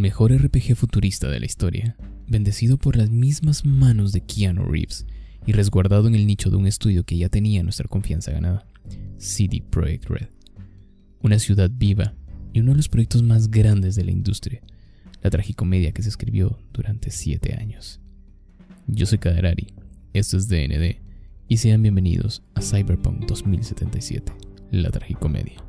Mejor RPG futurista de la historia, bendecido por las mismas manos de Keanu Reeves y resguardado en el nicho de un estudio que ya tenía nuestra confianza ganada, CD Projekt Red. Una ciudad viva y uno de los proyectos más grandes de la industria, la tragicomedia que se escribió durante siete años. Yo soy Kaderari, esto es DND, y sean bienvenidos a Cyberpunk 2077, la tragicomedia.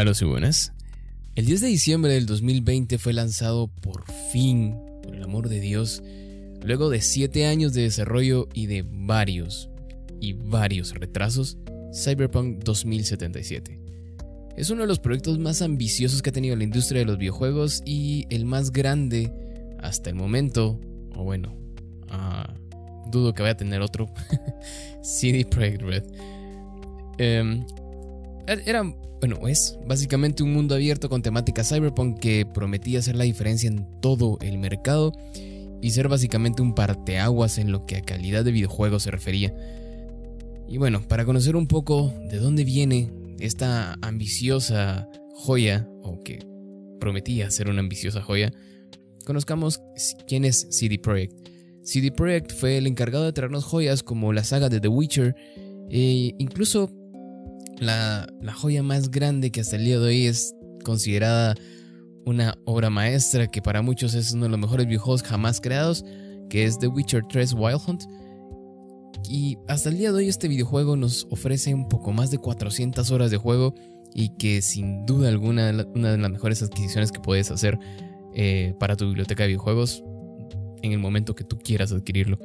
Buenas. El 10 de diciembre del 2020 fue lanzado por fin, por el amor de Dios, luego de 7 años de desarrollo y de varios y varios retrasos, Cyberpunk 2077. Es uno de los proyectos más ambiciosos que ha tenido la industria de los videojuegos y el más grande hasta el momento, o bueno, ah, dudo que vaya a tener otro, CD Projekt Red. Em, era, bueno, es básicamente un mundo abierto con temática cyberpunk que prometía hacer la diferencia en todo el mercado y ser básicamente un parteaguas en lo que a calidad de videojuego se refería. Y bueno, para conocer un poco de dónde viene esta ambiciosa joya, o que prometía ser una ambiciosa joya, conozcamos quién es CD Projekt. CD Projekt fue el encargado de traernos joyas como la saga de The Witcher, e incluso la, joya más grande que hasta el día de hoy es considerada una obra maestra que para muchos es uno de los mejores videojuegos jamás creados, que es The Witcher 3 Wild Hunt. Y hasta el día de hoy este videojuego nos ofrece un poco más de 400 horas de juego y que sin duda alguna una de las mejores adquisiciones que puedes hacer eh, para tu biblioteca de videojuegos en el momento que tú quieras adquirirlo.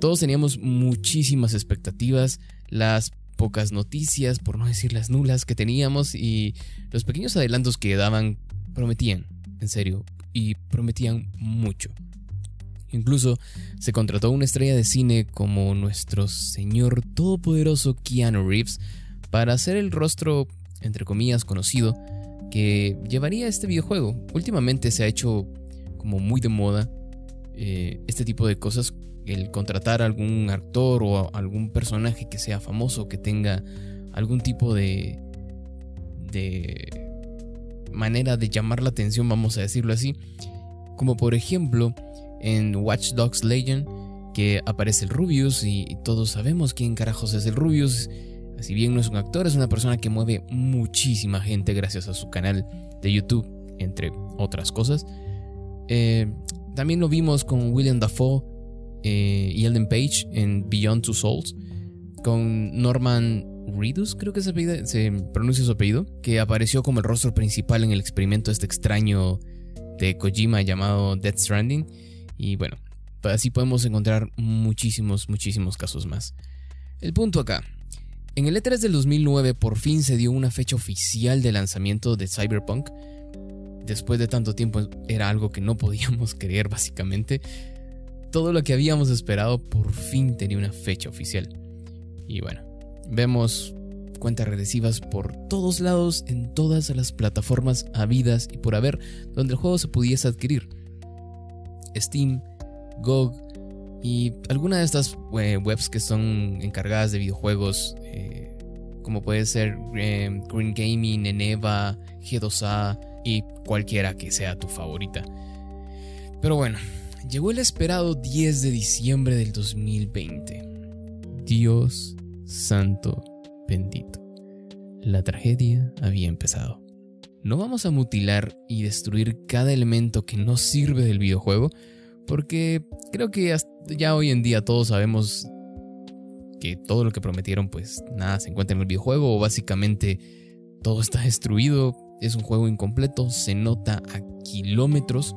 Todos teníamos muchísimas expectativas, las pocas noticias, por no decir las nulas que teníamos y los pequeños adelantos que daban prometían, en serio, y prometían mucho. Incluso se contrató una estrella de cine como nuestro señor todopoderoso Keanu Reeves para hacer el rostro, entre comillas, conocido que llevaría este videojuego. Últimamente se ha hecho como muy de moda eh, este tipo de cosas, el contratar a algún actor o algún personaje que sea famoso, que tenga algún tipo de, de manera de llamar la atención, vamos a decirlo así. Como por ejemplo en Watch Dogs Legion, que aparece el Rubius y, todos sabemos quién carajos es el Rubius. Si bien no es un actor, es una persona que mueve muchísima gente gracias a su canal de YouTube, entre otras cosas. Eh, también lo vimos con William Dafoe eh, y Ellen Page en Beyond Two Souls, con Norman Reedus, creo que se, pronuncia su apellido, que apareció como el rostro principal en el experimento este extraño de Kojima llamado Death Stranding. Y bueno, así podemos encontrar muchísimos, muchísimos casos más. El punto acá. En el E3 del 2009 por fin se dio una fecha oficial de lanzamiento de Cyberpunk. Después de tanto tiempo era algo que no podíamos creer básicamente. Todo lo que habíamos esperado por fin tenía una fecha oficial. Y bueno, Vemos cuentas regresivas por todos lados en todas las plataformas habidas y por haber donde el juego se pudiese adquirir. Steam, GOG y algunas de estas eh, webs que son encargadas de videojuegos eh, como puede ser eh, Green Gaming, Eneva, G2A y cualquiera que sea tu favorita. Pero bueno, llegó el esperado 10 de diciembre del 2020. Dios santo bendito. La tragedia había empezado. No vamos a mutilar y destruir cada elemento que no sirve del videojuego, porque creo que ya hoy en día todos sabemos que todo lo que prometieron pues nada se encuentra en el videojuego o básicamente todo está destruido, es un juego incompleto, se nota a kilómetros,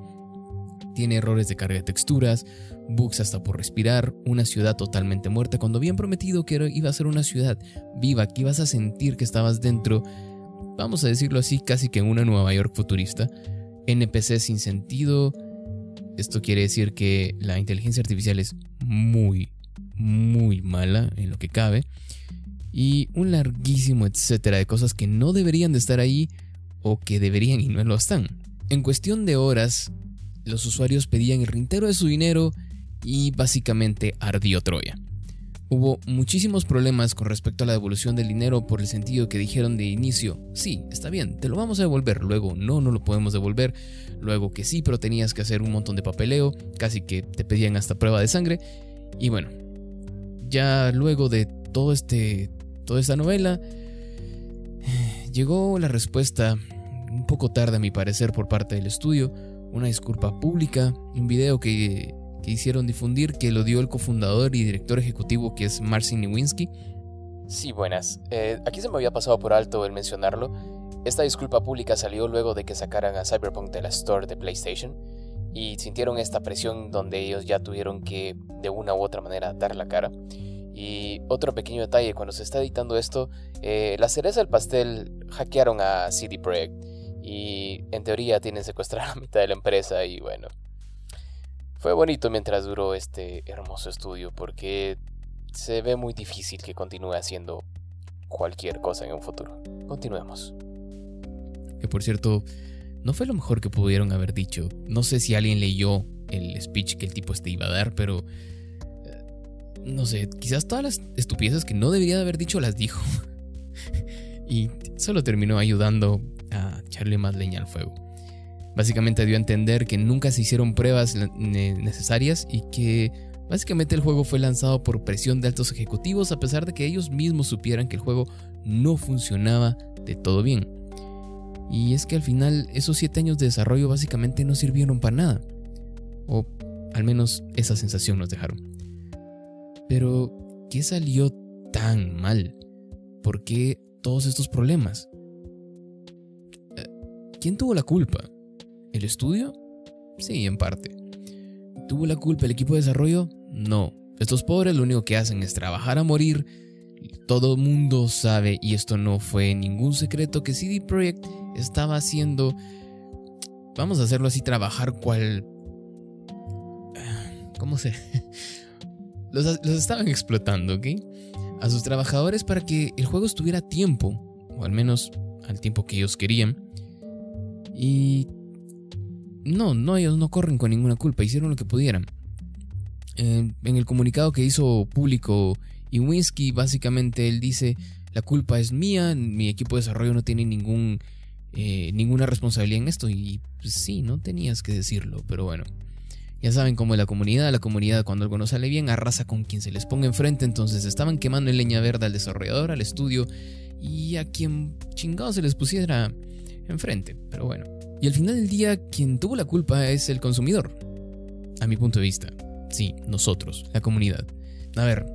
tiene errores de carga de texturas, bugs hasta por respirar, una ciudad totalmente muerta, cuando habían prometido que iba a ser una ciudad viva, que ibas a sentir que estabas dentro, vamos a decirlo así, casi que en una Nueva York futurista, NPC sin sentido, esto quiere decir que la inteligencia artificial es muy, muy mala en lo que cabe, y un larguísimo etcétera de cosas que no deberían de estar ahí o que deberían y no lo están. En cuestión de horas, los usuarios pedían el rintero de su dinero y básicamente ardió Troya. Hubo muchísimos problemas con respecto a la devolución del dinero por el sentido que dijeron de inicio, sí, está bien, te lo vamos a devolver, luego no, no lo podemos devolver, luego que sí, pero tenías que hacer un montón de papeleo, casi que te pedían hasta prueba de sangre, y bueno, ya luego de todo este, toda esta novela, llegó la respuesta un poco tarde a mi parecer por parte del estudio, una disculpa pública, un video que que hicieron difundir que lo dio el cofundador y director ejecutivo que es Marcin Nowinski. Sí, buenas. Eh, aquí se me había pasado por alto el mencionarlo. Esta disculpa pública salió luego de que sacaran a Cyberpunk de la store de PlayStation y sintieron esta presión donde ellos ya tuvieron que de una u otra manera dar la cara. Y otro pequeño detalle, cuando se está editando esto, eh, la cereza del pastel hackearon a CD Projekt y en teoría tienen secuestrada la mitad de la empresa y bueno, fue bonito mientras duró este hermoso estudio porque se ve muy difícil que continúe haciendo cualquier cosa en un futuro. Continuemos. Que por cierto, no fue lo mejor que pudieron haber dicho. No sé si alguien leyó el speech que el tipo este iba a dar, pero... Eh, no sé, quizás todas las estupideces que no debería de haber dicho las dijo. y solo terminó ayudando a echarle más leña al fuego. Básicamente dio a entender que nunca se hicieron pruebas necesarias y que básicamente el juego fue lanzado por presión de altos ejecutivos a pesar de que ellos mismos supieran que el juego no funcionaba de todo bien. Y es que al final esos 7 años de desarrollo básicamente no sirvieron para nada. O al menos esa sensación nos dejaron. Pero, ¿qué salió tan mal? ¿Por qué todos estos problemas? ¿Quién tuvo la culpa? ¿El estudio? Sí, en parte. ¿Tuvo la culpa el equipo de desarrollo? No. Estos pobres lo único que hacen es trabajar a morir. Todo mundo sabe, y esto no fue ningún secreto, que CD Projekt estaba haciendo, vamos a hacerlo así, trabajar cual... ¿Cómo se...? Los, los estaban explotando, ¿ok? A sus trabajadores para que el juego estuviera a tiempo, o al menos al tiempo que ellos querían. Y no, no, ellos no corren con ninguna culpa, hicieron lo que pudieran. en el comunicado que hizo público Iwinski, básicamente él dice, la culpa es mía, mi equipo de desarrollo no tiene ningún, eh, ninguna responsabilidad en esto. Y pues, sí, no tenías que decirlo, pero bueno. Ya saben cómo es la comunidad, la comunidad cuando algo no sale bien arrasa con quien se les ponga enfrente, entonces estaban quemando en leña verde al desarrollador, al estudio y a quien chingado se les pusiera enfrente, pero bueno. Y al final del día, quien tuvo la culpa es el consumidor. A mi punto de vista. Sí, nosotros, la comunidad. A ver,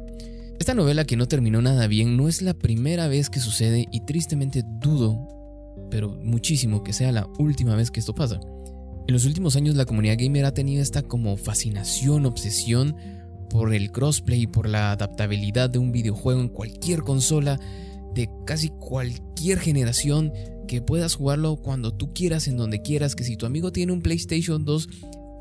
esta novela que no terminó nada bien no es la primera vez que sucede y tristemente dudo, pero muchísimo que sea la última vez que esto pasa. En los últimos años la comunidad gamer ha tenido esta como fascinación, obsesión por el crossplay, por la adaptabilidad de un videojuego en cualquier consola de casi cualquier generación que puedas jugarlo cuando tú quieras, en donde quieras, que si tu amigo tiene un PlayStation 2,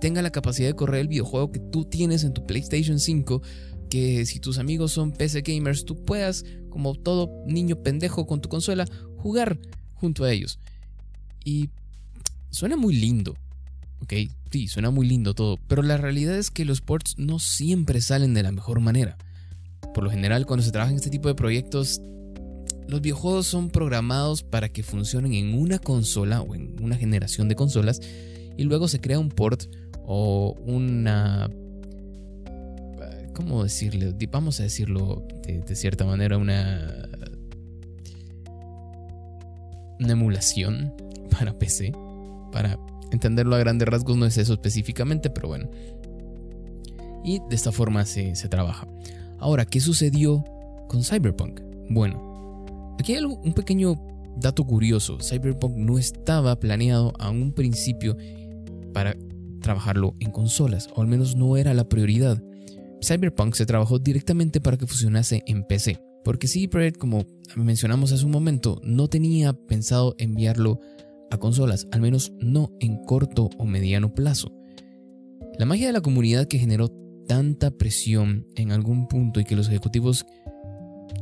tenga la capacidad de correr el videojuego que tú tienes en tu PlayStation 5, que si tus amigos son PC gamers, tú puedas, como todo niño pendejo con tu consola, jugar junto a ellos. Y suena muy lindo, ¿ok? Sí, suena muy lindo todo, pero la realidad es que los ports no siempre salen de la mejor manera. Por lo general, cuando se trabaja en este tipo de proyectos, los videojuegos son programados para que funcionen en una consola o en una generación de consolas y luego se crea un port o una... ¿Cómo decirle? Vamos a decirlo de, cierta manera, una... Una emulación para PC. Para entenderlo a grandes rasgos no es eso específicamente, pero bueno. Y de esta forma se trabaja. Ahora, ¿qué sucedió con Cyberpunk? Bueno, Aquí hay un pequeño dato curioso. Cyberpunk no estaba planeado a un principio para trabajarlo en consolas, o al menos no era la prioridad. Cyberpunk se trabajó directamente para que funcionase en PC, porque CD Projekt, como mencionamos hace un momento, no tenía pensado enviarlo a consolas, al menos no en corto o mediano plazo. La magia de la comunidad que generó tanta presión en algún punto y que los ejecutivos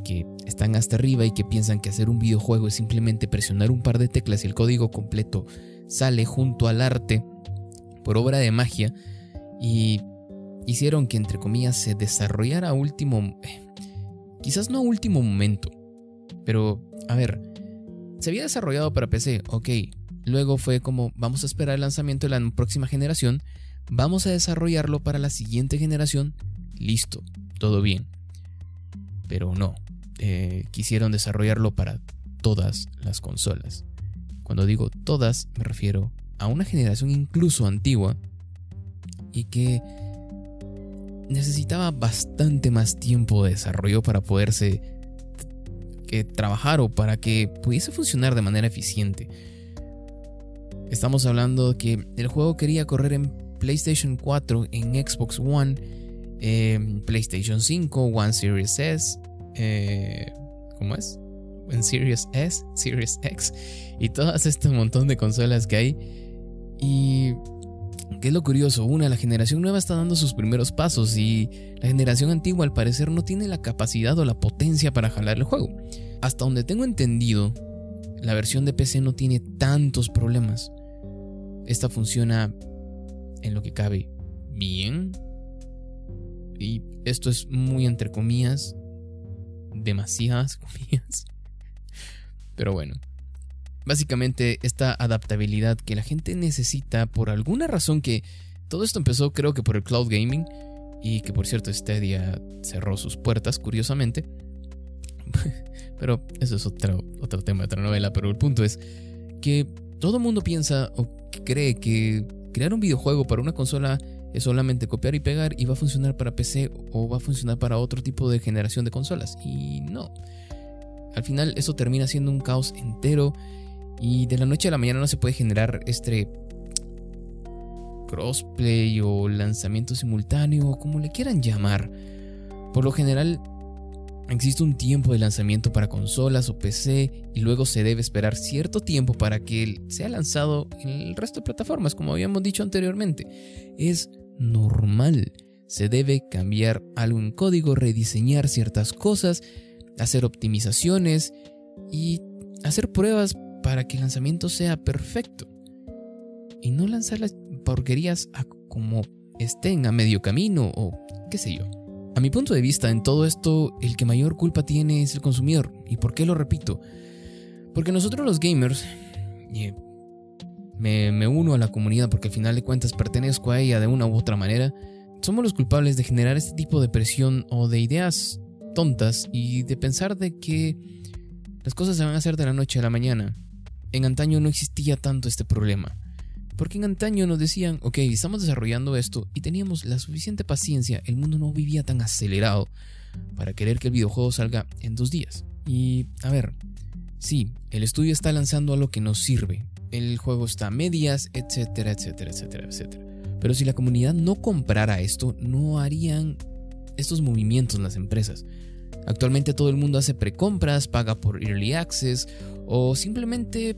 que están hasta arriba y que piensan que hacer un videojuego es simplemente presionar un par de teclas y el código completo sale junto al arte por obra de magia y hicieron que entre comillas se desarrollara a último... Eh, quizás no a último momento, pero a ver, se había desarrollado para PC, ok. Luego fue como, vamos a esperar el lanzamiento de la próxima generación, vamos a desarrollarlo para la siguiente generación, listo, todo bien. Pero no, eh, quisieron desarrollarlo para todas las consolas. Cuando digo todas, me refiero a una generación incluso antigua y que necesitaba bastante más tiempo de desarrollo para poderse que trabajar o para que pudiese funcionar de manera eficiente. Estamos hablando de que el juego quería correr en PlayStation 4, en Xbox One, en PlayStation 5, One Series S, eh, ¿cómo es? En Series S, Series X y todas este montón de consolas que hay. Y ¿Qué es lo curioso? Una, la generación nueva está dando sus primeros pasos y la generación antigua al parecer no tiene la capacidad o la potencia para jalar el juego. Hasta donde tengo entendido, la versión de PC no tiene tantos problemas. Esta funciona en lo que cabe bien. Y esto es muy entre comillas, demasiadas comillas. Pero bueno, Básicamente esta adaptabilidad que la gente necesita por alguna razón que todo esto empezó creo que por el cloud gaming y que por cierto Stadia cerró sus puertas curiosamente. pero eso es otro, otro tema, otra novela, pero el punto es que todo mundo piensa o cree que crear un videojuego para una consola es solamente copiar y pegar y va a funcionar para PC o va a funcionar para otro tipo de generación de consolas. Y no. Al final eso termina siendo un caos entero y de la noche a la mañana no se puede generar este crossplay o lanzamiento simultáneo, o como le quieran llamar. Por lo general, existe un tiempo de lanzamiento para consolas o PC y luego se debe esperar cierto tiempo para que sea lanzado en el resto de plataformas, como habíamos dicho anteriormente. Es normal. Se debe cambiar algo en código, rediseñar ciertas cosas, hacer optimizaciones y hacer pruebas para que el lanzamiento sea perfecto. Y no lanzar las porquerías como estén a medio camino o qué sé yo. A mi punto de vista, en todo esto, el que mayor culpa tiene es el consumidor. ¿Y por qué lo repito? Porque nosotros los gamers, me, uno a la comunidad porque al final de cuentas pertenezco a ella de una u otra manera, somos los culpables de generar este tipo de presión o de ideas tontas y de pensar de que las cosas se van a hacer de la noche a la mañana. En antaño no existía tanto este problema. Porque en antaño nos decían, ok, estamos desarrollando esto y teníamos la suficiente paciencia, el mundo no vivía tan acelerado para querer que el videojuego salga en dos días. Y, a ver, sí, el estudio está lanzando algo que nos sirve, el juego está a medias, etcétera, etcétera, etcétera, etcétera. Pero si la comunidad no comprara esto, no harían estos movimientos las empresas. Actualmente todo el mundo hace precompras, paga por early access o simplemente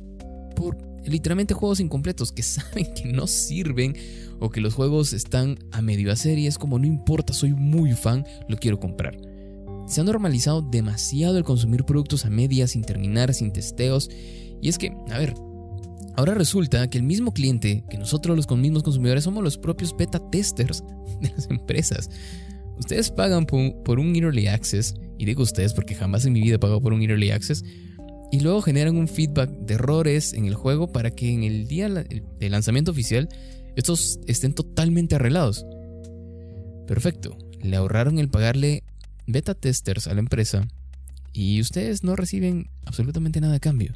por literalmente juegos incompletos que saben que no sirven o que los juegos están a medio hacer y es como no importa, soy muy fan, lo quiero comprar. Se ha normalizado demasiado el consumir productos a medias, sin terminar, sin testeos. Y es que, a ver, ahora resulta que el mismo cliente, que nosotros los mismos consumidores somos los propios beta testers de las empresas. Ustedes pagan por, un Early Access, y digo ustedes porque jamás en mi vida he pagado por un Early Access, y luego generan un feedback de errores en el juego para que en el día de lanzamiento oficial estos estén totalmente arreglados. Perfecto, le ahorraron el pagarle beta testers a la empresa y ustedes no reciben absolutamente nada a cambio,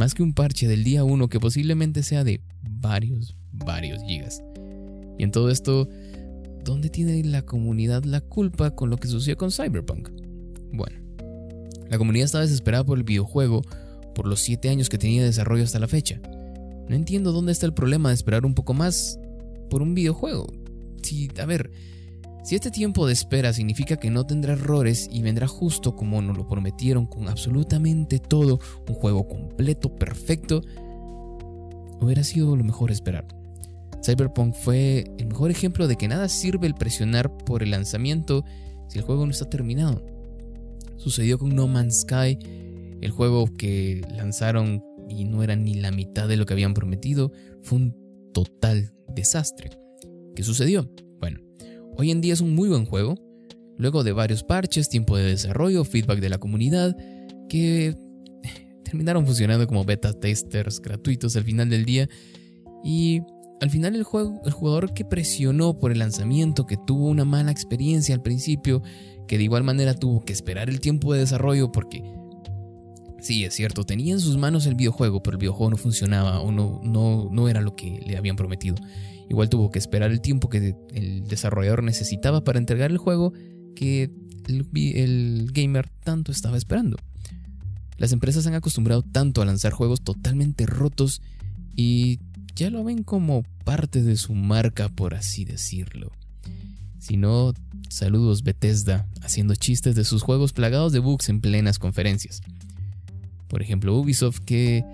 más que un parche del día 1 que posiblemente sea de varios, varios gigas. Y en todo esto ¿dónde tiene la comunidad la culpa con lo que sucedió con Cyberpunk? Bueno, la comunidad estaba desesperada por el videojuego por los 7 años que tenía de desarrollo hasta la fecha. No entiendo dónde está el problema de esperar un poco más por un videojuego. Si, a ver, si este tiempo de espera significa que no tendrá errores y vendrá justo como nos lo prometieron con absolutamente todo, un juego completo, perfecto, hubiera sido lo mejor esperar. Cyberpunk fue el mejor ejemplo de que nada sirve el presionar por el lanzamiento si el juego no está terminado. Sucedió con No Man's Sky, el juego que lanzaron y no era ni la mitad de lo que habían prometido, fue un total desastre. ¿Qué sucedió? Bueno, Hoy en día es un muy buen juego, luego de varios parches, tiempo de desarrollo, feedback de la comunidad, que terminaron funcionando como beta testers gratuitos al final del día. Y al final el, juego, el jugador que presionó por el lanzamiento, que tuvo una mala experiencia al principio, que de igual manera tuvo que esperar el tiempo de desarrollo porque Sí, es cierto, tenía en sus manos el videojuego, pero el videojuego no funcionaba o no, no, no era lo que le habían prometido. Igual tuvo que esperar el tiempo que el desarrollador necesitaba para entregar el juego que el, el gamer tanto estaba esperando. Las empresas han acostumbrado tanto a lanzar juegos totalmente rotos y ya lo ven como parte de su marca, por así decirlo. Si no, saludos Bethesda, haciendo chistes de sus juegos plagados de bugs en plenas conferencias. Por ejemplo, Ubisoft que...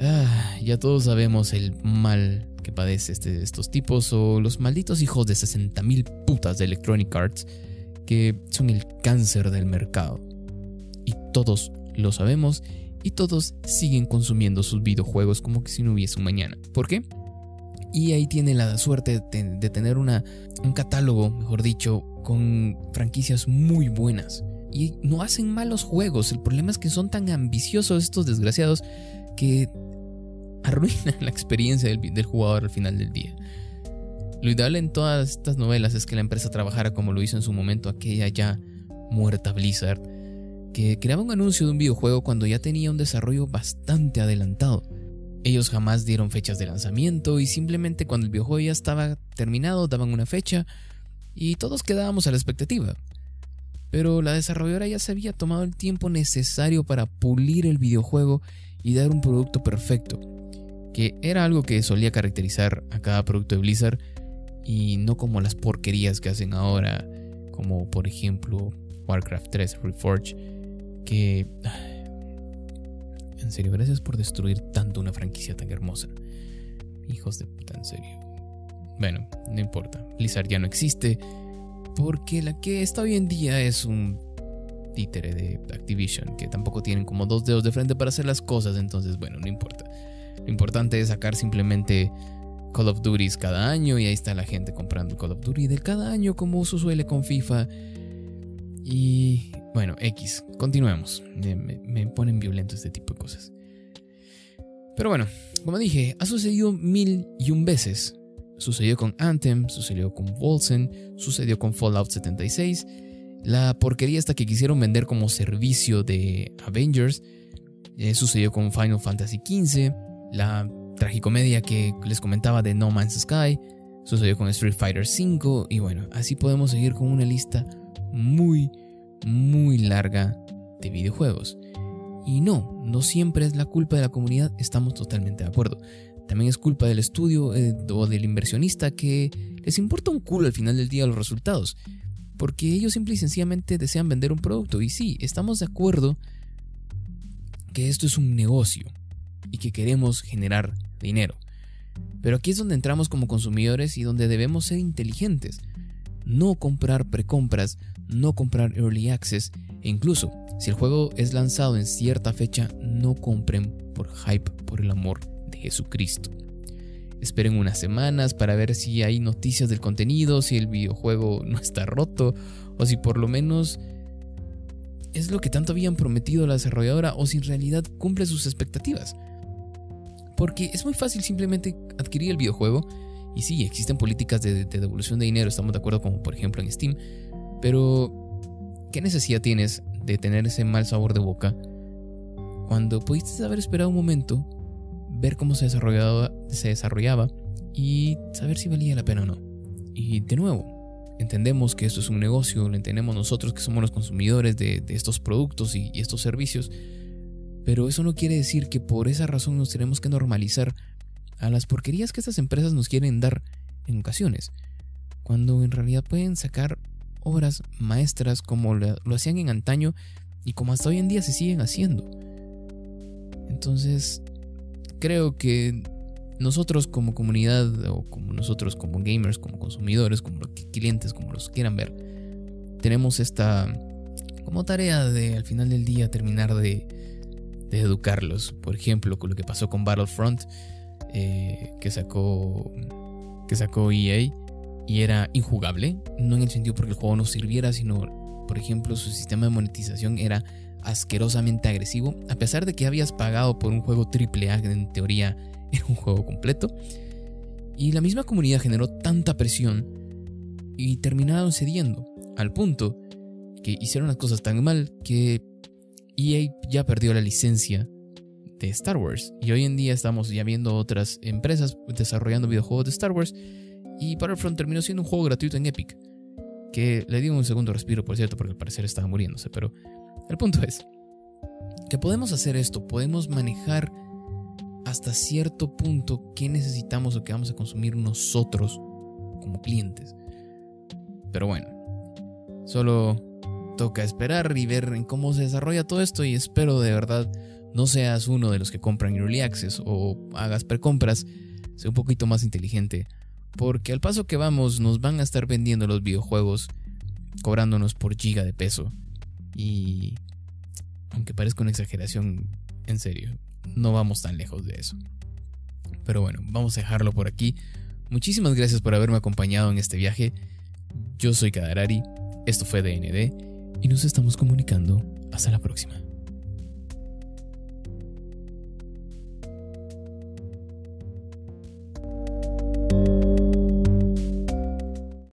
Ah, ya todos sabemos el mal que padece este, estos tipos o los malditos hijos de 60.000 putas de Electronic Arts que son el cáncer del mercado. Y todos lo sabemos y todos siguen consumiendo sus videojuegos como que si no hubiese un mañana. ¿Por qué? Y ahí tiene la suerte de, tener un catálogo, mejor dicho, con franquicias muy buenas y no hacen malos juegos. El problema es que son tan ambiciosos estos desgraciados que arruinan la experiencia del, jugador al final del día. Lo ideal en todas estas novelas es que la empresa trabajara como lo hizo en su momento aquella ya muerta Blizzard, que creaba un anuncio de un videojuego cuando ya tenía un desarrollo bastante adelantado. Ellos jamás dieron fechas de lanzamiento y simplemente cuando el videojuego ya estaba terminado daban una fecha y todos quedábamos a la expectativa pero la desarrolladora ya se había tomado el tiempo necesario para pulir el videojuego y dar un producto perfecto, que era algo que solía caracterizar a cada producto de Blizzard y no como las porquerías que hacen ahora, como por ejemplo Warcraft 3 Reforge, que... En serio, gracias por destruir tanto una franquicia tan hermosa. Hijos de puta, en serio. Bueno, no importa. Blizzard ya no existe porque la que está hoy en día es un títere de Activision, que tampoco tienen como dos dedos de frente para hacer las cosas, entonces bueno, no importa. Lo importante es sacar simplemente Call of Duty cada año y ahí está la gente comprando Call of Duty del cada año como suele con FIFA. Y bueno, X, continuemos. Me, me ponen violento este tipo de cosas. Pero bueno, como dije, ha sucedido mil y un veces Sucedió con Anthem, sucedió con Wolsen, sucedió con Fallout 76. La porquería esta que quisieron vender como servicio de Avengers eh, sucedió con Final Fantasy XV. La tragicomedia que les comentaba de No Man's Sky sucedió con Street Fighter V. Y bueno, así podemos seguir con una lista muy, muy larga de videojuegos. Y no, no siempre es la culpa de la comunidad, estamos totalmente de acuerdo. También es culpa del estudio eh, o del inversionista que les importa un culo al final del día los resultados. Porque ellos simple y sencillamente desean vender un producto. Y sí, estamos de acuerdo que esto es un negocio y que queremos generar dinero. Pero aquí es donde entramos como consumidores y donde debemos ser inteligentes. No comprar precompras, no comprar early access e incluso si el juego es lanzado en cierta fecha, no compren por hype, por el amor Jesucristo. Esperen unas semanas para ver si hay noticias del contenido, si el videojuego no está roto o si por lo menos es lo que tanto habían prometido la desarrolladora o si en realidad cumple sus expectativas. Porque es muy fácil simplemente adquirir el videojuego y sí, existen políticas de, devolución de dinero, estamos de acuerdo como por ejemplo en Steam, pero ¿qué necesidad tienes de tener ese mal sabor de boca cuando pudiste haber esperado un momento ver cómo se desarrollaba, se desarrollaba y saber si valía la pena o no. Y de nuevo, entendemos que esto es un negocio, lo entendemos nosotros que somos los consumidores de, estos productos y, estos servicios, pero eso no quiere decir que por esa razón nos tenemos que normalizar a las porquerías que estas empresas nos quieren dar en ocasiones, cuando en realidad pueden sacar obras maestras como lo hacían en antaño y como hasta hoy en día se siguen haciendo. Entonces, creo que nosotros como comunidad o como nosotros como gamers, como consumidores, como clientes, como los quieran ver, tenemos esta como tarea de al final del día terminar de, educarlos. Por ejemplo, con lo que pasó con Battlefront, eh, que sacó que sacó EA y era injugable, no en el sentido porque el juego no sirviera, sino, por ejemplo, su sistema de monetización era asquerosamente agresivo, a pesar de que habías pagado por un juego AAA que en teoría era un juego completo. Y la misma comunidad generó tanta presión y terminaron cediendo, al punto que hicieron las cosas tan mal que EA ya perdió la licencia de Star Wars. Y hoy en día estamos ya viendo otras empresas desarrollando videojuegos de Star Wars. Y Battlefront terminó siendo un juego gratuito en Epic. Que le dio un segundo respiro, por cierto, porque al parecer estaba muriéndose. Pero el punto es que podemos hacer esto, podemos manejar hasta cierto punto qué necesitamos o qué vamos a consumir nosotros como clientes. Pero bueno, solo toca esperar y ver en cómo se desarrolla todo esto y espero de verdad no seas uno de los que compran Early Access o hagas precompras, sea un poquito más inteligente, porque al paso que vamos nos van a estar vendiendo los videojuegos cobrándonos por giga de peso. Y aunque parezca una exageración, en serio, no vamos tan lejos de eso. Pero bueno, vamos a dejarlo por aquí. Muchísimas gracias por haberme acompañado en este viaje. Yo soy Kadarari, esto fue DND y nos estamos comunicando. Hasta la próxima.